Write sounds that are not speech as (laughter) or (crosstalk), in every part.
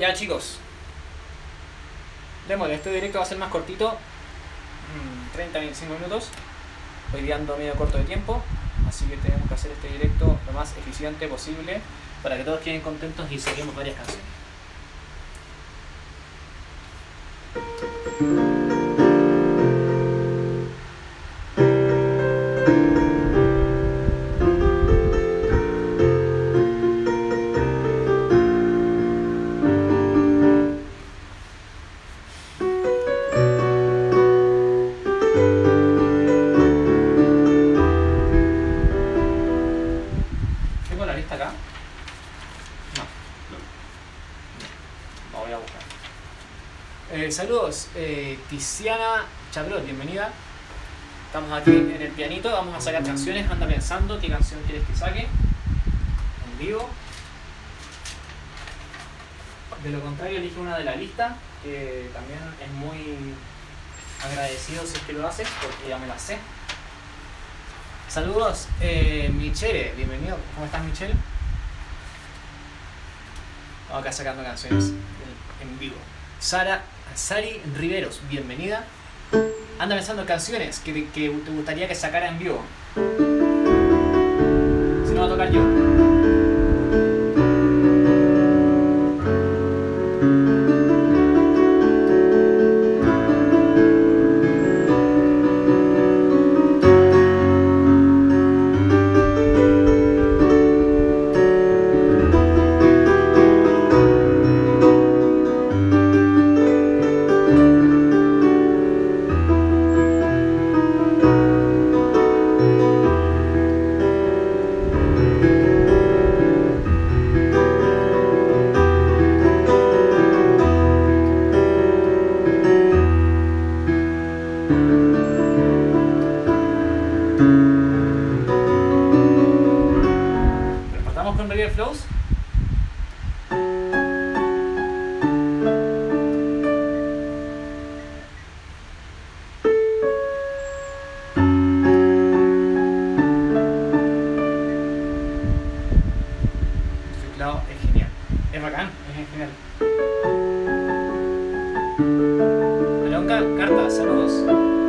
Ya chicos. Démosle, este directo va a ser más cortito. 30-25 minutos. Hoy día ando medio corto de tiempo. Así que tenemos que hacer este directo lo más eficiente posible para que todos queden contentos y saquemos varias canciones. Tiziana Chabrot, bienvenida. Estamos aquí en el pianito, vamos a sacar canciones. Anda pensando qué canción quieres que saque. En vivo. De lo contrario, elige una de la lista, que también es muy agradecido si es que lo haces, porque ya me la sé. Saludos, eh, Michelle, bienvenido. ¿Cómo estás, Michelle? Vamos acá sacando canciones en vivo. Sara, Sari Riveros, bienvenida. Anda pensando en canciones que, te gustaría que sacara en vivo. Si no, va a tocar yo. Carta, saludos.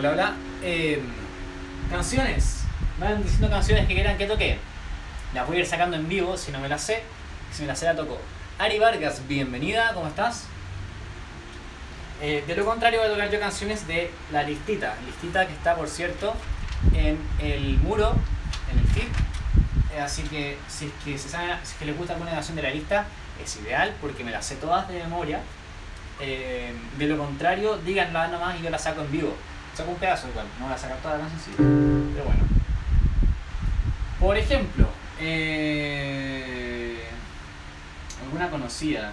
Hola, hola. Eh, canciones. Van diciendo canciones que quieran que toque. Las voy a ir sacando en vivo si no me las sé. Si me las sé la toco. Ari Vargas, bienvenida, ¿cómo estás? Eh, de lo contrario voy a tocar yo canciones de la listita. Listita que está, por cierto, en el muro, en el feed. Eh, así que si es que, se les gusta alguna canción de la lista, es ideal porque me las sé todas de memoria. Eh, de lo contrario, díganla nomás y yo la saco en vivo. Saco un pedazo igual, no voy a sacar toda la canción, sí. Pero bueno. Por ejemplo, eh, alguna conocida.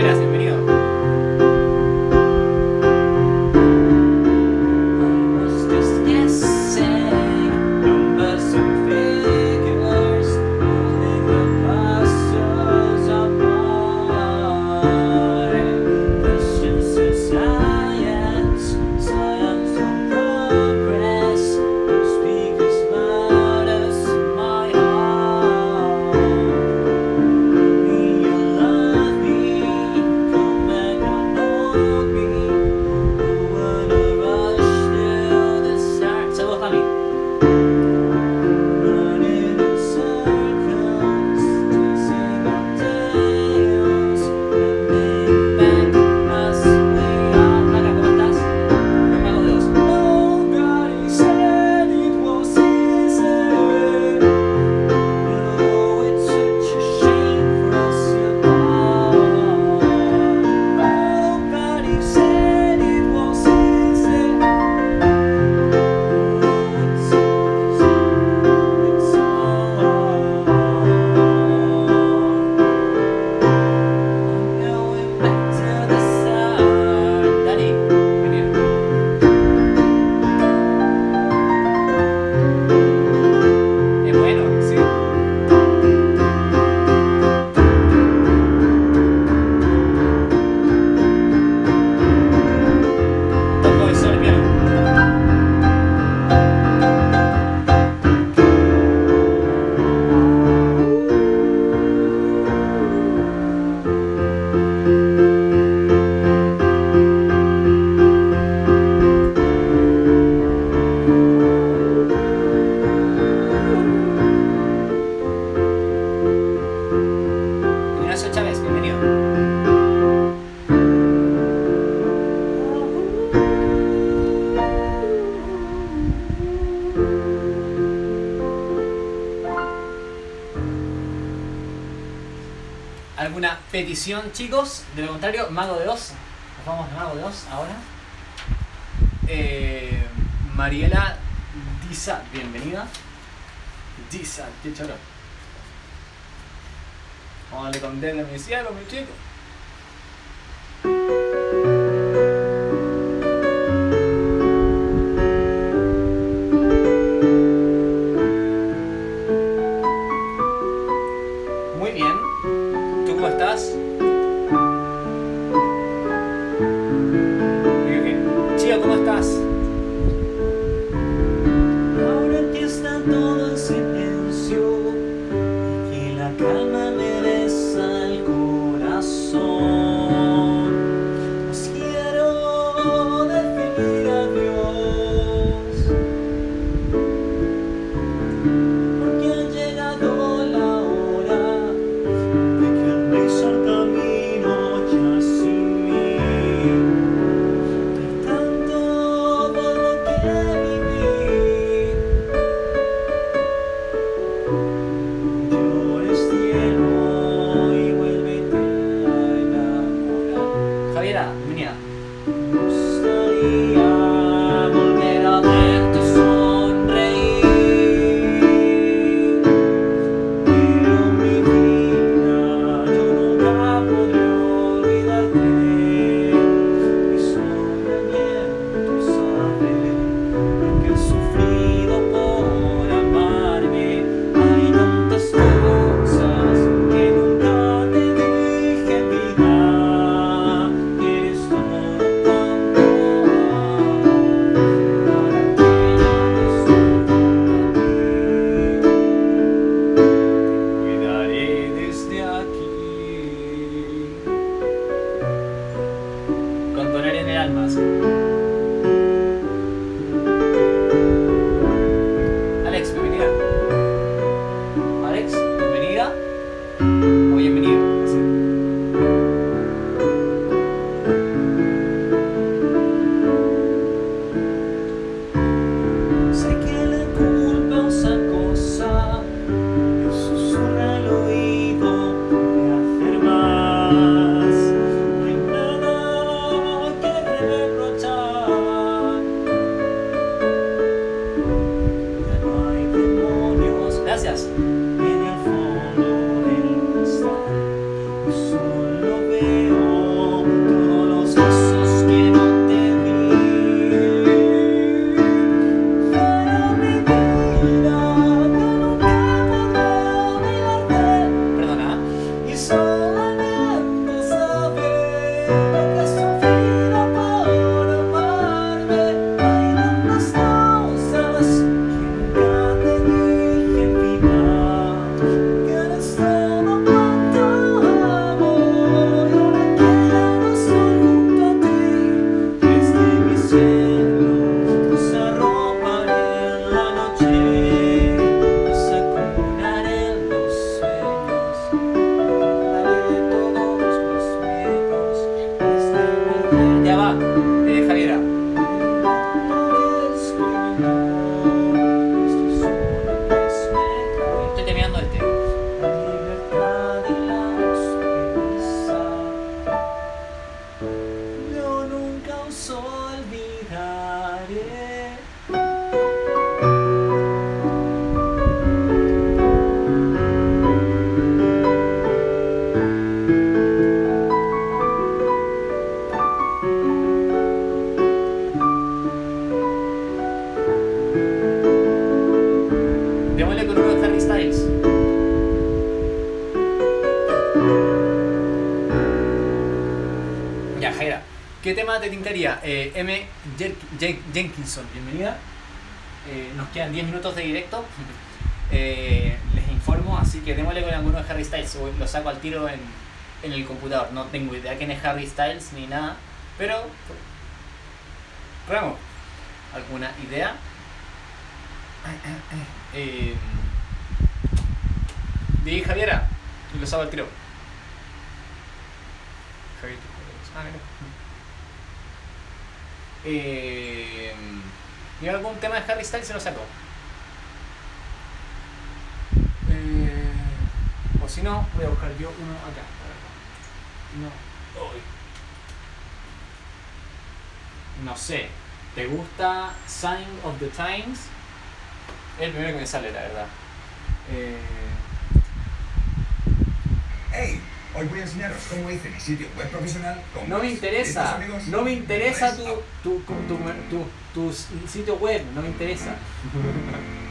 Espera, se chicos. De lo contrario, Mago de Oz. Nos vamos de Mago de Oz ahora. Eh, Mariela Disa, bienvenida. Disa, qué choro. Vamos a darle con dedo mi cielo, mi chico. almas. Galería, eh, M. Jenkinson, bienvenida. Eh, nos quedan 10 minutos de directo. (laughs) Eh, les informo, así que démosle con alguno de Harry Styles. Lo saco al tiro en, el computador. No tengo idea quién es Harry Styles ni nada. Pero. Ramos, ¿alguna idea? Eh, di Javiera, lo saco al tiro. Javier, ah, mira. Eh, ¿Y algún tema de Harry Styles se lo sacó? Eh, o si no, voy a buscar yo uno acá. No. Hoy. No sé. ¿Te gusta Sign of the Times? Es el primero que me sale, la verdad. Eh... ¡Ey! Hoy voy a enseñaros cómo hice mi sitio web profesional con no me interesa. ¿Listos, amigos? No me interesa tu, tu, tu, tu sitio web. No me interesa. (laughs)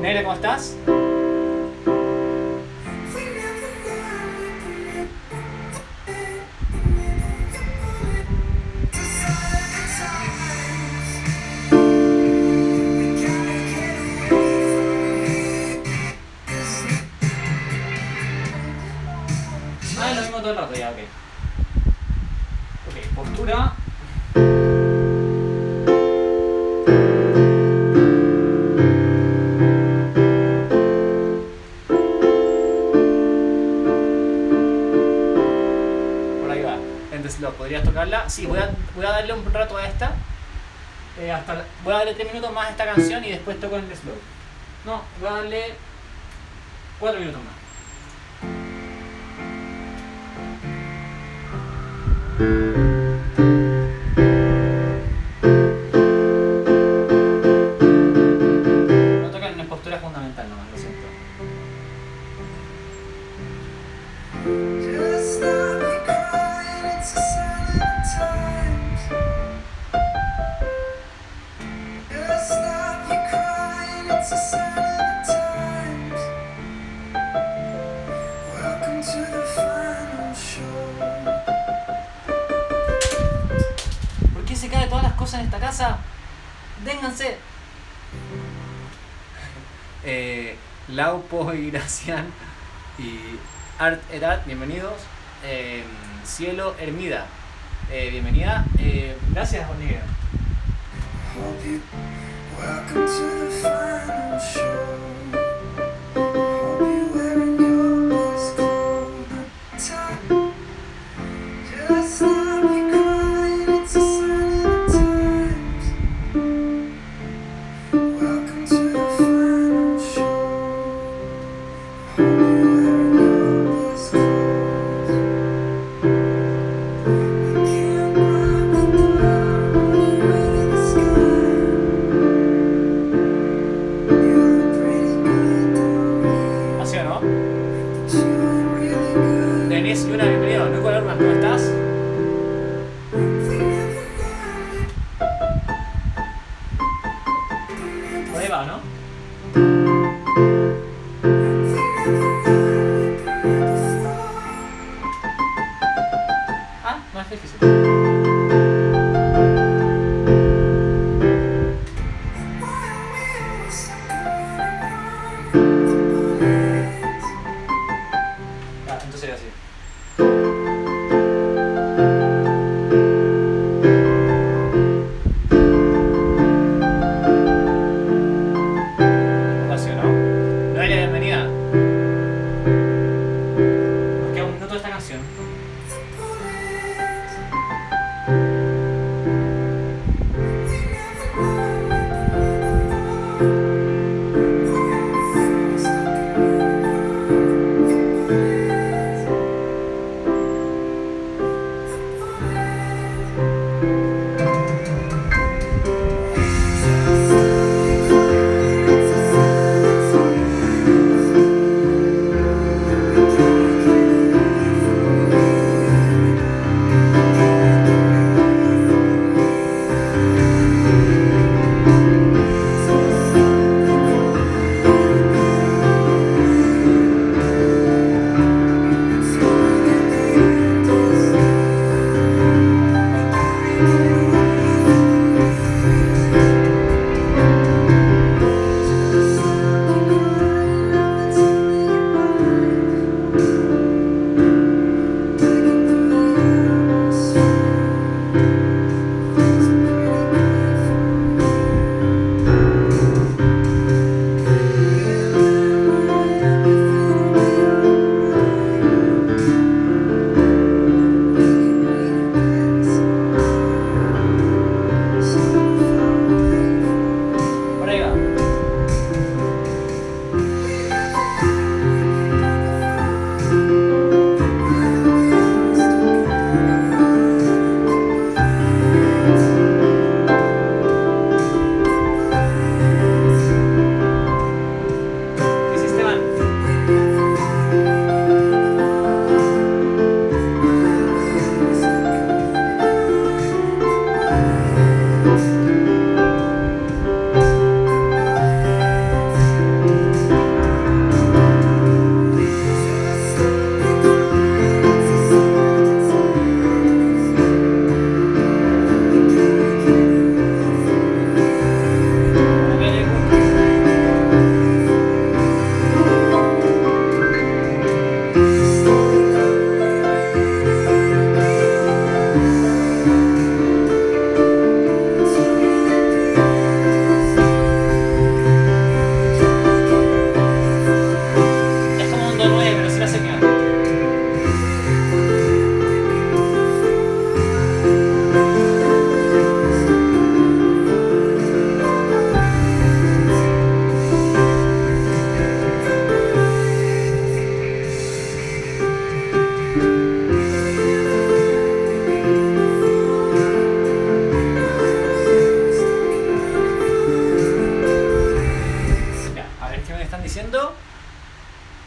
Negra, ¿cómo estás? Sí, voy a, voy a darle un rato a esta. Eh, hasta, voy a darle 3 minutos más a esta canción y después toco el slow. No, voy a darle 4 minutos más. Y Art Edat, bienvenidos. Eh, Cielo Hermida, eh, bienvenida. Eh, gracias, Olivia. Difícil.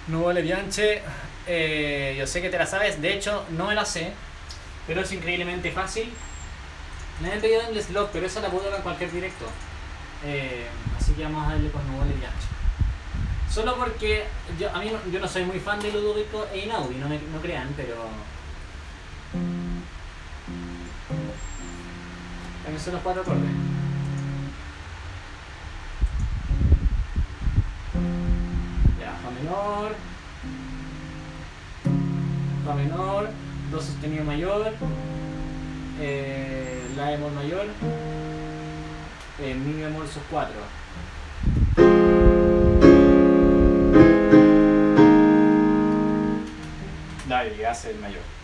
Monche, eh, yo sé que te la sabes, de hecho no me la sé, pero es increíblemente fácil. Me han pedido Endless Love, pero esa la puedo ver en cualquier directo. Eh, así que vamos a darle con Nubole y Ancho. Solo porque yo, a mí yo no soy muy fan de Ludovico e Inaudi, no, me, no crean, pero... También son los cuatro acordes. Menor. Fa menor. Do sostenido mayor. Eh, la bemol mayor. Eh, mi bemol sus 4. Dale, hace el mayor.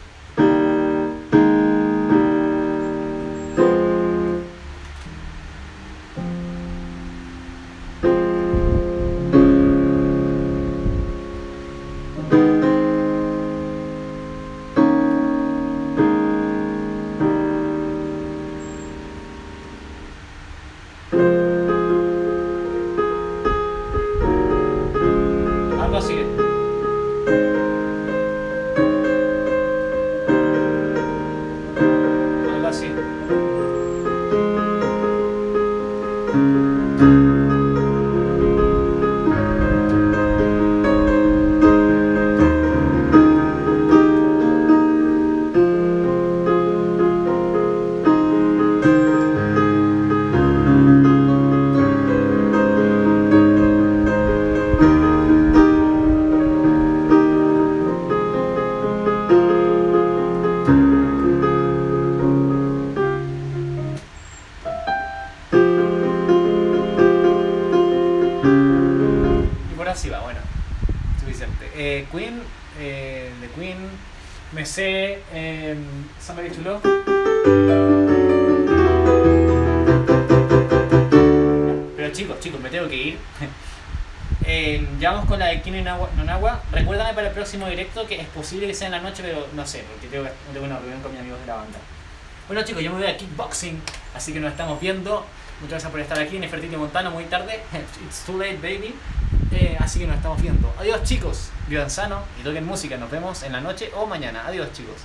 Próximo directo que es posible que sea en la noche, pero no sé, porque tengo, tengo una reunión con mis amigos de la banda. Bueno chicos, yo me voy a kickboxing, así que nos estamos viendo. Muchas gracias por estar aquí en Nefertiti Montano, muy tarde. (laughs) It's too late, baby. Eh, así que nos estamos viendo. Adiós chicos, vivan sano y toquen música. Nos vemos en la noche o mañana. Adiós chicos.